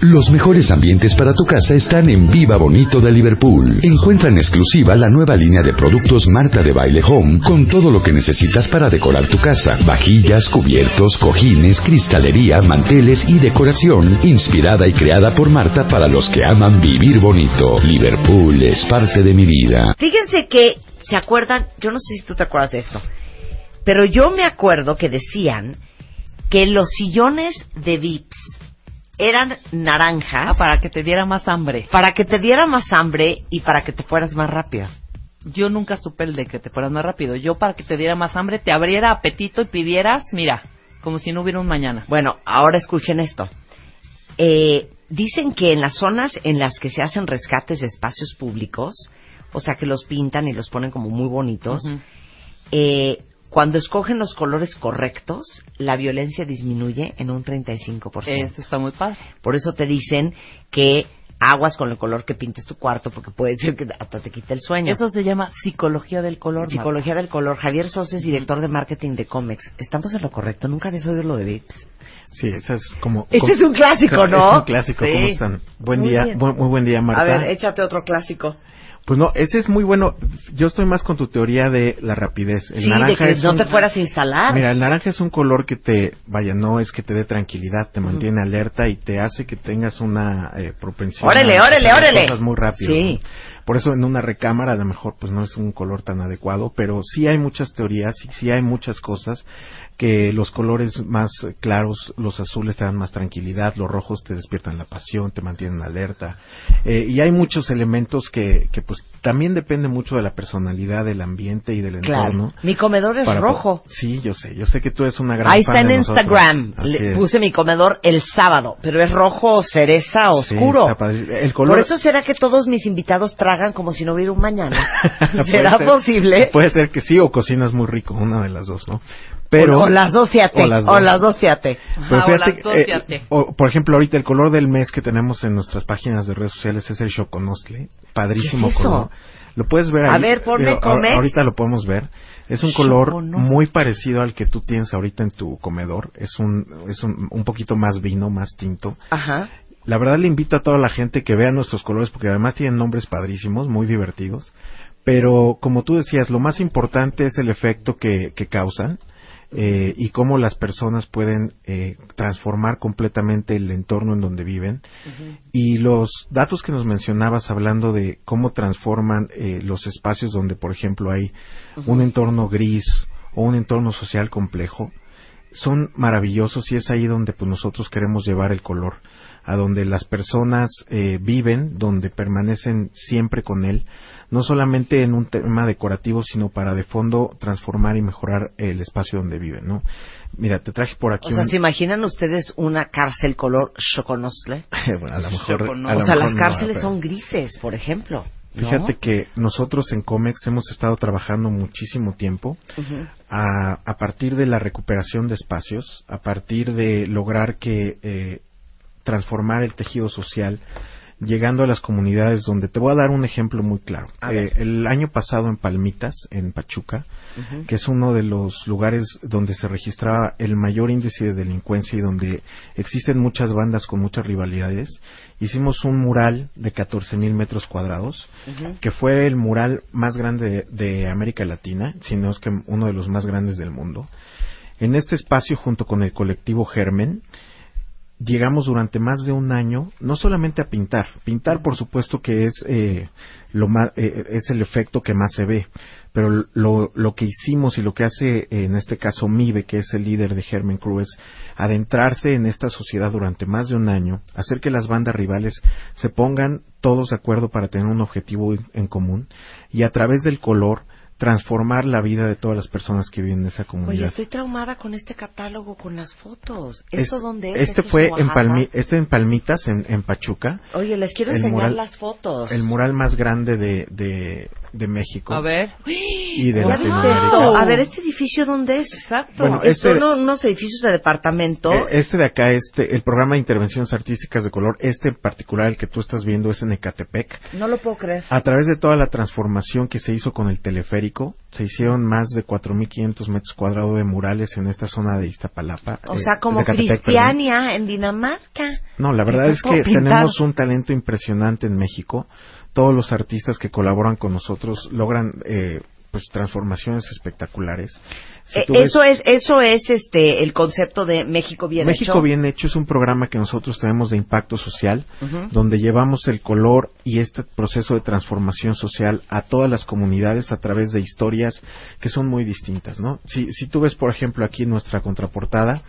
Los mejores ambientes para tu casa están en Viva Bonito de Liverpool. Encuentra en exclusiva la nueva línea de productos Marta de Baile Home con todo lo que necesitas para decorar tu casa. Vajillas, cubiertos, cojines, cristalería, manteles y decoración inspirada y creada por Marta para los que aman vivir bonito. Liverpool es parte de mi vida. Fíjense que, ¿se acuerdan? Yo no sé si tú te acuerdas de esto, pero yo me acuerdo que decían que los sillones de Vips eran naranjas Ah, para que te diera más hambre. para que te diera más hambre y para que te fueras más rápido. Yo nunca supe el de que te fueras más rápido. Yo para que te diera más hambre, te abriera apetito y pidieras, mira, como si no hubiera un mañana. Bueno, ahora escuchen esto. Eh, dicen que en las zonas en las que se hacen rescates de espacios públicos, o sea que los pintan y los ponen como muy bonitos, eh, cuando escogen los colores correctos, la violencia disminuye en un 35%. Eso está muy padre. Por eso te dicen que aguas con el color que pintes tu cuarto, porque puede ser que hasta te quite el sueño. Eso se llama psicología del color. Psicología del color. Javier Sos es director de marketing de Comex. ¿Estamos en lo correcto? ¿Nunca habías oído lo de Vips? Sí, esa es como... Ese es un clásico, ¿no? Es un clásico, Sí. ¿cómo están? Buen Muy día, bien. bu- muy buen día, Marta. A ver, échate otro clásico. Pues no, ese es muy bueno. Yo estoy más con tu teoría de la rapidez. El sí, de naranja que es no un- te fueras a instalar. Mira, el naranja es un color que te, vaya, no es que te dé tranquilidad, te mantiene alerta y te hace que tengas una eh, propensión. Órale, a órale, órale. Cosas muy rápido. Sí. ¿no? Por eso en una recámara a lo mejor pues no es un color tan adecuado, pero sí hay muchas teorías y sí hay muchas cosas que los colores más claros, los azules te dan más tranquilidad, los rojos te despiertan la pasión, te mantienen alerta. Eh, y hay muchos elementos que, que pues también depende mucho de la personalidad, del ambiente y del Claro. entorno. Mi comedor es Para- rojo. Sí, yo sé, yo sé que tú eres una gran Ahí fan está en de. Instagram. Le puse mi comedor el sábado, pero es rojo cereza oscuro. El color Por eso será que todos mis invitados tragan como si no hubiera un mañana. Puede ¿Será ser- posible? Puede ser que sí o cocinas muy rico, una de las dos, ¿no? Pero o, o las dos, fíjate. o las dos. O las dos, fíjate. Pero Ajá, o fíjate, las dos, eh, fíjate. o, por ejemplo, ahorita el color del mes que tenemos en nuestras páginas de redes sociales es el choconostle, padrísimo ¿Qué es eso? color. Lo puedes ver A ahí. ver, ponme Digo, a- Comex. Ahorita lo podemos ver. Es un color Choconostle. muy parecido al que tú tienes ahorita en tu comedor. Es un es un, un poquito más vino, más tinto. Ajá. La verdad le invito a toda la gente que vea nuestros colores porque además tienen nombres padrísimos, muy divertidos. Pero como tú decías, lo más importante es el efecto que, que causan eh, y cómo las personas pueden eh, transformar completamente el entorno en donde viven. Y los datos que nos mencionabas hablando de cómo transforman eh, los espacios donde, por ejemplo, hay un entorno gris o un entorno social complejo, son maravillosos y es ahí donde pues nosotros queremos llevar el color, a donde las personas eh, viven, donde permanecen siempre con él, no solamente en un tema decorativo, sino para de fondo transformar y mejorar el espacio donde viven, ¿no? Mira, te traje por aquí O sea, un- ¿se imaginan ustedes una cárcel color choconostle? Bueno, a lo mejor, Choconostle. a lo O sea, mejor las no, cárceles pero- son grises, por ejemplo. ¿No? Fíjate que nosotros en Comex hemos estado trabajando muchísimo tiempo a, a partir de la recuperación de espacios, a partir de lograr que eh, transformar el tejido social, llegando a las comunidades donde te voy a dar un ejemplo muy claro. Eh, el año pasado en Palmitas, en Pachuca, que es uno de los lugares donde se registraba el mayor índice de delincuencia y donde existen muchas bandas con muchas rivalidades, hicimos un mural de 14 mil metros cuadrados, que fue el mural más grande de, de América Latina, si no es que uno de los más grandes del mundo. En este espacio, junto con el colectivo Germen, llegamos durante más de un año no solamente a pintar, pintar por supuesto que es eh, lo más, eh, es el efecto que más se ve, pero lo, lo que hicimos y lo que hace eh, en este caso Mibe, que es el líder de Germen es adentrarse en esta sociedad durante más de un año, hacer que las bandas rivales se pongan todos de acuerdo para tener un objetivo en común y a través del color transformar la vida de todas las personas que viven en esa Oye, comunidad. estoy traumada con este catálogo, con las fotos. Es- ¿Eso dónde es? Este ¿Eso es fue en? Palmi- este en Palmitas, en, en Pachuca, Oye, les quiero el enseñar mural- las fotos. el mural más grande de, de, de México A ver. y de ¿Ya viste Latinoamérica. A ver, ¿este edificio dónde es? Exacto. Bueno, Son este- unos edificios de departamento. Eh, Este de acá, este, el programa de intervenciones artísticas de color, este en particular, el que tú estás viendo, es en Ecatepec. No lo puedo creer. A través de toda la transformación que se hizo con el teleférico, se hicieron más de 4.500 metros cuadrados de murales en esta zona de Iztapalapa. O eh, sea, como perdón. Cristiania en Dinamarca. No, la verdad es que pintar. tenemos un talento impresionante en México. Todos los artistas que colaboran con nosotros logran eh, pues transformaciones espectaculares. Si Eh, ves- eso es, eso es este el concepto de México bien México hecho. Bien Hecho es un programa que nosotros tenemos de impacto social, donde llevamos el color y este proceso de transformación social a todas las comunidades a través de historias que son muy distintas, ¿no? Si, si tú ves, por ejemplo, aquí nuestra contraportada,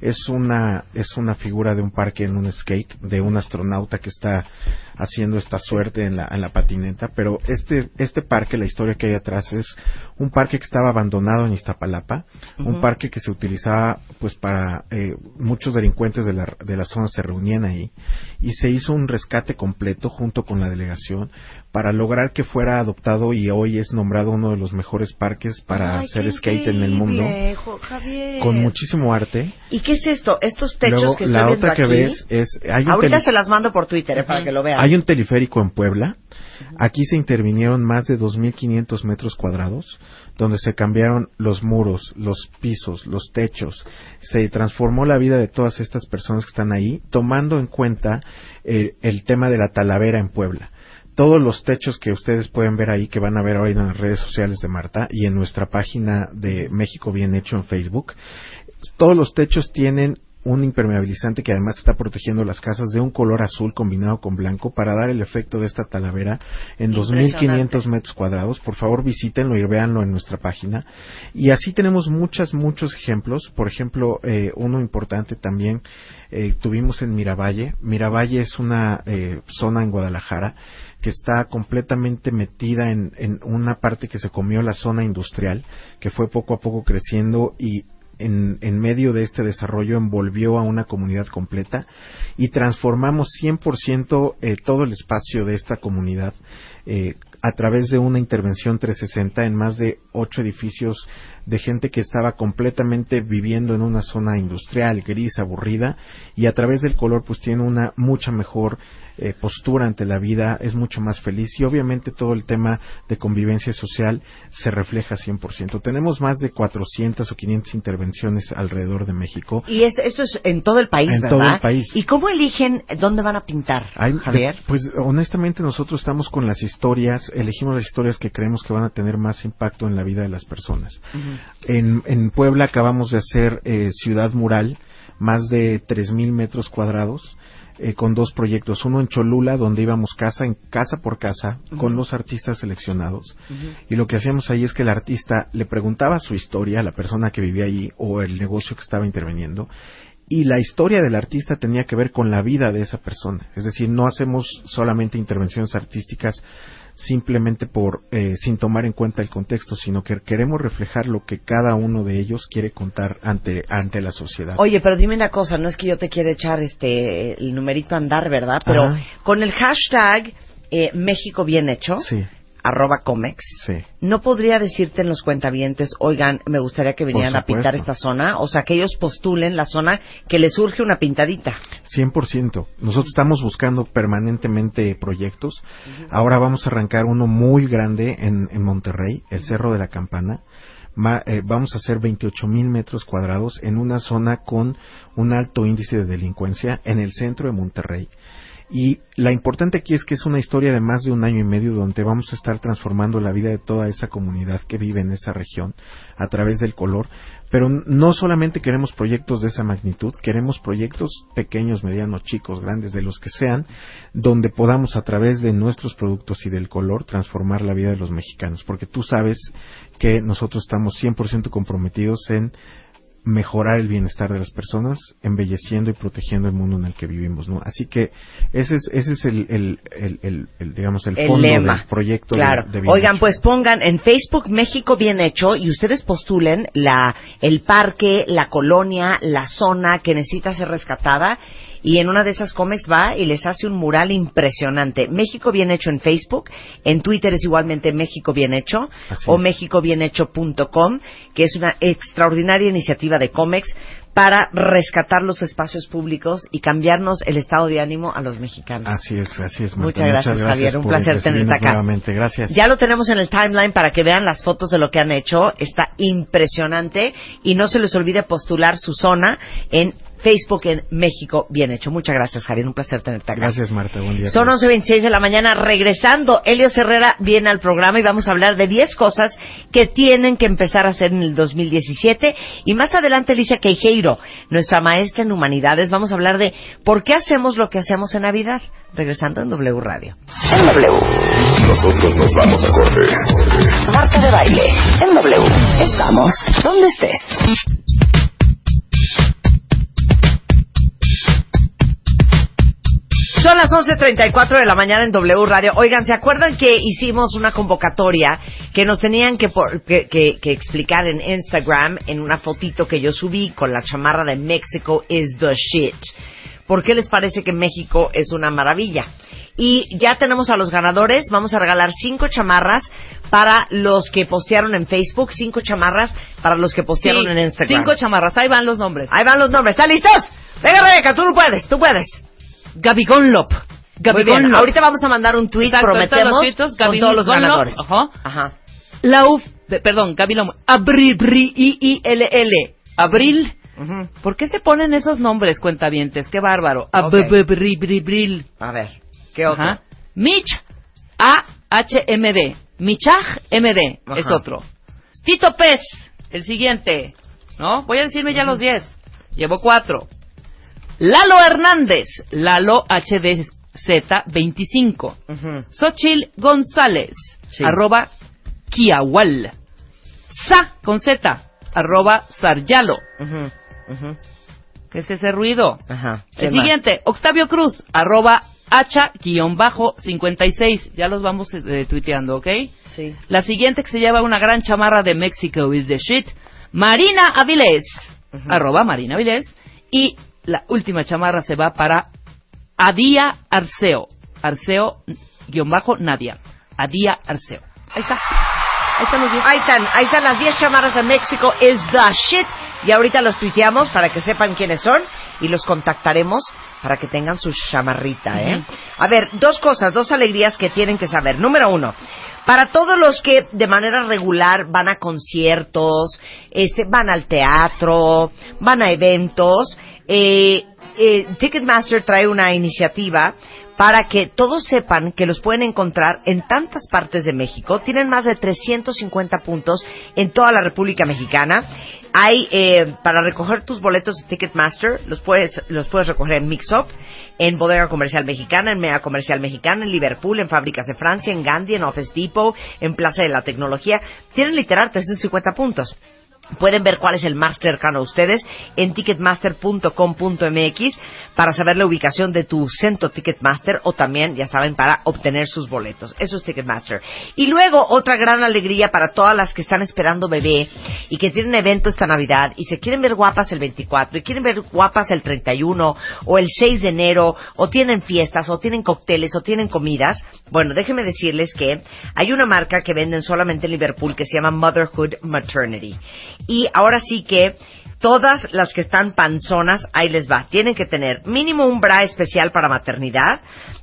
es una, es una figura de un parque en un skate, de un astronauta que está haciendo esta suerte en la, en la patineta, pero este, este parque, la historia que hay atrás es un parque que estaba abandonado en Iztapalapa, un parque que se utilizaba pues para eh, muchos delincuentes de la, de la zona se reunían ahí y se hizo un rescate completo junto con la delegación para lograr que fuera adoptado y hoy es nombrado uno de los mejores parques para Ay, hacer skate en el mundo Javier. con muchísimo arte. ¿Y qué es esto? Estos techos Luego que estoy la viendo otra que aquí. ves es hay un Ahorita se las mando por Twitter eh, para que lo vean. Hay un teleférico en Puebla. Aquí se intervinieron más de 2.500 metros cuadrados, donde se cambiaron los muros, los pisos, los techos. Se transformó la vida de todas estas personas que están ahí, tomando en cuenta eh, el tema de la talavera en Puebla. Todos los techos que ustedes pueden ver ahí, que van a ver ahora en las redes sociales de Marta y en nuestra página de México Bien Hecho en Facebook, todos los techos tienen un impermeabilizante que además está protegiendo las casas de un color azul combinado con blanco para dar el efecto de esta talavera en 2.500 metros cuadrados. Por favor visítenlo y véanlo en nuestra página. Y así tenemos muchas, muchos ejemplos. Por ejemplo, eh, uno importante también eh, tuvimos en Miravalle. Miravalle es una eh, zona en Guadalajara que está completamente metida en, en una parte que se comió la zona industrial, que fue poco a poco creciendo y en, en medio de este desarrollo envolvió a una comunidad completa y transformamos 100% eh, todo el espacio de esta comunidad eh, a través de una intervención 360 en más de ocho edificios de gente que estaba completamente viviendo en una zona industrial, gris, aburrida, y a través del color pues tiene una mucha mejor eh, postura ante la vida, es mucho más feliz y obviamente todo el tema de convivencia social se refleja 100%. Tenemos más de 400 o 500 intervenciones alrededor de México. Y es, eso es en todo el país, En ¿verdad? todo el país. ¿Y cómo eligen dónde van a pintar, Hay- Javier? Pues honestamente nosotros estamos con las historias, elegimos las historias que creemos que van a tener más impacto en la vida de las personas. en, en Puebla acabamos de hacer eh, Ciudad Mural, más de 3.000 metros cuadrados, eh, con dos proyectos. Uno en Cholula, donde íbamos casa en casa por casa con los artistas seleccionados. Y lo que hacíamos ahí es que el artista le preguntaba su historia a la persona que vivía allí o el negocio que estaba interviniendo. Y la historia del artista tenía que ver con la vida de esa persona. Es decir, no hacemos solamente intervenciones artísticas simplemente por eh, sin tomar en cuenta el contexto, sino que queremos reflejar lo que cada uno de ellos quiere contar ante ante la sociedad. Oye, pero dime una cosa, no es que yo te quiera echar este el numerito a andar, ¿verdad? Pero Ajá. con el hashtag eh, México bien hecho, Sí, arroba comex, sí. no podría decirte en los cuentavientes, oigan, me gustaría que vinieran a pintar esta zona, o sea, que ellos postulen la zona que les surge una pintadita. 100%. Nosotros estamos buscando permanentemente proyectos. Ahora vamos a arrancar uno muy grande en, en Monterrey, el Cerro de la Campana. Ma- eh, vamos a hacer 28 mil metros cuadrados en una zona con un alto índice de delincuencia en el centro de Monterrey. Y la importante aquí es que es una historia de más de un año y medio donde vamos a estar transformando la vida de toda esa comunidad que vive en esa región a través del color. Pero no solamente queremos proyectos de esa magnitud, queremos proyectos pequeños, medianos, chicos, grandes, de los que sean, donde podamos a través de nuestros productos y del color transformar la vida de los mexicanos. Porque tú sabes que nosotros estamos 100% comprometidos en mejorar el bienestar de las personas, embelleciendo y protegiendo el mundo en el que vivimos, ¿no? Así que ese es, ese es el, el, el, el- el, digamos, el, fondo lema. del proyecto de- Claro. de, bien Oigan, hecho. pues pongan en Facebook México Bien Hecho y ustedes postulen la, el parque, la colonia, la zona que necesita ser rescatada. Y en una de esas cómics va y les hace un mural impresionante. México Bien Hecho en Facebook, en Twitter es igualmente México Bien Hecho Así o es. mexicobienhecho.com, que es una extraordinaria iniciativa de cómics para rescatar los espacios públicos y cambiarnos el estado de ánimo a los mexicanos. Así es, así es. Marta. Muchas gracias, Javier. Un placer tenerte acá. Nuevamente, gracias. Ya lo tenemos en el timeline para que vean las fotos de lo que han hecho. Está impresionante. Y no se les olvide postular su zona en Facebook en México Bien Hecho. Muchas gracias, Javier. Un placer tenerte acá. Gracias, Marta. Buen día. Son todos. 11.26 de la mañana. Regresando, Elio Herrera viene al programa y vamos a hablar de 10 cosas que tienen que empezar a hacer en el 2017. Y más adelante, Alicia Queijeiro, nuestra maestra en humanidades, vamos a hablar de por qué hacemos lo que hacemos en Navidad. Regresando en W Radio. En W. Nosotros nos vamos a corte. Marta de baile. En W. Estamos donde estés. Son las 11.34 de la mañana en W Radio. Oigan, ¿se acuerdan que hicimos una convocatoria que nos tenían que, por- que, que- que explicar en Instagram en una fotito que yo subí con la chamarra de Mexico is the shit? ¿Por qué les parece que México es una maravilla? Y ya tenemos a los ganadores. Vamos a regalar cinco chamarras para los que postearon en Facebook, cinco chamarras para los que postearon Sí, en Instagram. Cinco chamarras, ahí van los nombres. Ahí van los nombres. ¿Están listos? Venga, Rebeca, tú puedes, tú puedes. Gabigón Lop. Gabigón Lop. ahorita vamos a mandar un tweet, Exacto, prometemos, todos los tweets, con todos los ganadores. ajá. Ajá. Lauf, pe- perdón, Gabilón. Abril, I, I, L, L. Abril. ¿Por qué se ponen esos nombres, cuentavientes? Qué bárbaro. Abril. A ver, ¿qué otro? Ajá. Mitch, A-H-M-D. Michaj, M-D. Ajá. Es otro. Tito Pez, el siguiente. ¿No? Voy a decirme ya los 10. Llevo cuatro. Lalo Hernández, Lalo HDZ 25. Ujú. Xochil González, Sí. arroba Kiawal. Sa, con Z, arroba Saryalo. Ujú. ¿Qué es ese ruido? Ajá. El siguiente, Octavio Cruz, arroba hacha-56. Ya los vamos eh, tuiteando, ¿ok? Sí. La siguiente que se lleva una gran chamarra de Mexico is the shit. Marina Avilés, arroba Marina Avilés. Y la última chamarra se va para Adía Arceo. Arceo, guion bajo, Nadia. Adía Arceo. Ahí está. Ahí están los diez. Ahí están, ahí están las 10 chamarras de México is the shit. Y ahorita los tuiteamos para que sepan quiénes son y los contactaremos para que tengan su chamarrita, ¿eh? A ver, dos cosas, dos alegrías que tienen que saber. Número uno, para todos los que de manera regular van a conciertos, este, van al teatro, van a eventos, eh, eh, Ticketmaster trae una iniciativa para que todos sepan que los pueden encontrar en tantas partes de México. Tienen más de 350 puntos en toda la República Mexicana. Hay, eh, para recoger tus boletos de Ticketmaster, los puedes, los puedes recoger en Mixup, en Bodega Comercial Mexicana, en Mega Comercial Mexicana, en Liverpool, en Fábricas de Francia, en Gandhi, en Office Depot, en Plaza de la Tecnología. Tienen literal 350 puntos. Pueden ver cuál es el más cercano a ustedes en ticketmaster.com.mx para saber la ubicación de tu centro Ticketmaster o también, ya saben, para obtener sus boletos. Eso es Ticketmaster. Y luego, otra gran alegría para todas las que están esperando bebé y que tienen evento esta Navidad y se quieren ver guapas el 24 y quieren ver guapas el 31 o el 6 de enero o tienen fiestas o tienen cócteles o tienen comidas. Bueno, déjenme decirles que hay una marca que venden solamente en Liverpool que se llama Motherhood Maternity. Y ahora sí que todas las que están panzonas, ahí les va. Tienen que tener mínimo un bra especial para maternidad,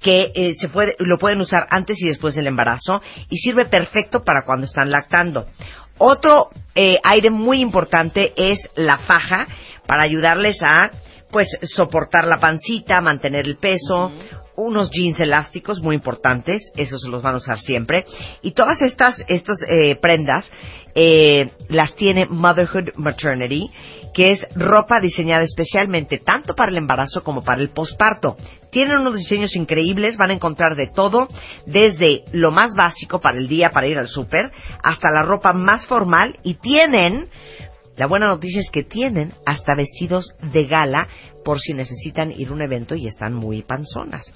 que eh, se puede, lo pueden usar antes y después del embarazo, y sirve perfecto para cuando están lactando. Otro eh, aire muy importante es la faja, para ayudarles a, pues, soportar la pancita, mantener el peso, unos jeans elásticos muy importantes, esos los van a usar siempre. Y todas estas, estas eh, prendas eh, las tiene Motherhood Maternity, que es ropa diseñada especialmente tanto para el embarazo como para el posparto. Tienen unos diseños increíbles, van a encontrar de todo, desde lo más básico para el día, para ir al súper, hasta la ropa más formal y tienen La buena noticia es que tienen hasta vestidos de gala por si necesitan ir a un evento y están muy panzonas.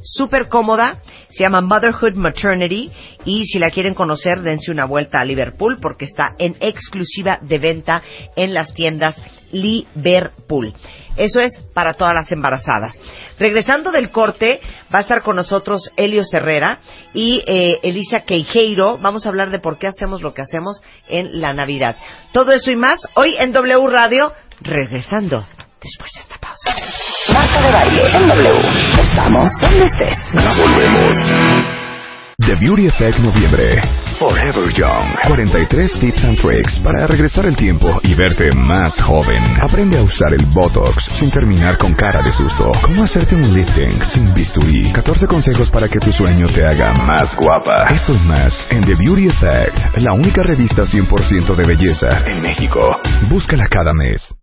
Súper cómoda, se llama Motherhood Maternity y si la quieren conocer dense una vuelta a Liverpool porque está en exclusiva de venta en las tiendas Liverpool. Eso es para todas las embarazadas. Regresando del corte, va a estar con nosotros Elio Herrera y eh, Elisa Queijeiro. Vamos a hablar de por qué hacemos lo que hacemos en la Navidad. Todo eso y más hoy en W Radio, regresando después. Marta de baile en W. Estamos donde estés. Ya volvemos. The Beauty Effect Noviembre. Forever Young. 43 tips and tricks para regresar el tiempo y verte más joven. Aprende a usar el Botox sin terminar con cara de susto. Cómo hacerte un lifting sin bisturí. 14 consejos para que tu sueño te haga más guapa. Esto y más en The Beauty Effect, la única revista 100% de belleza en México. Búscala cada mes.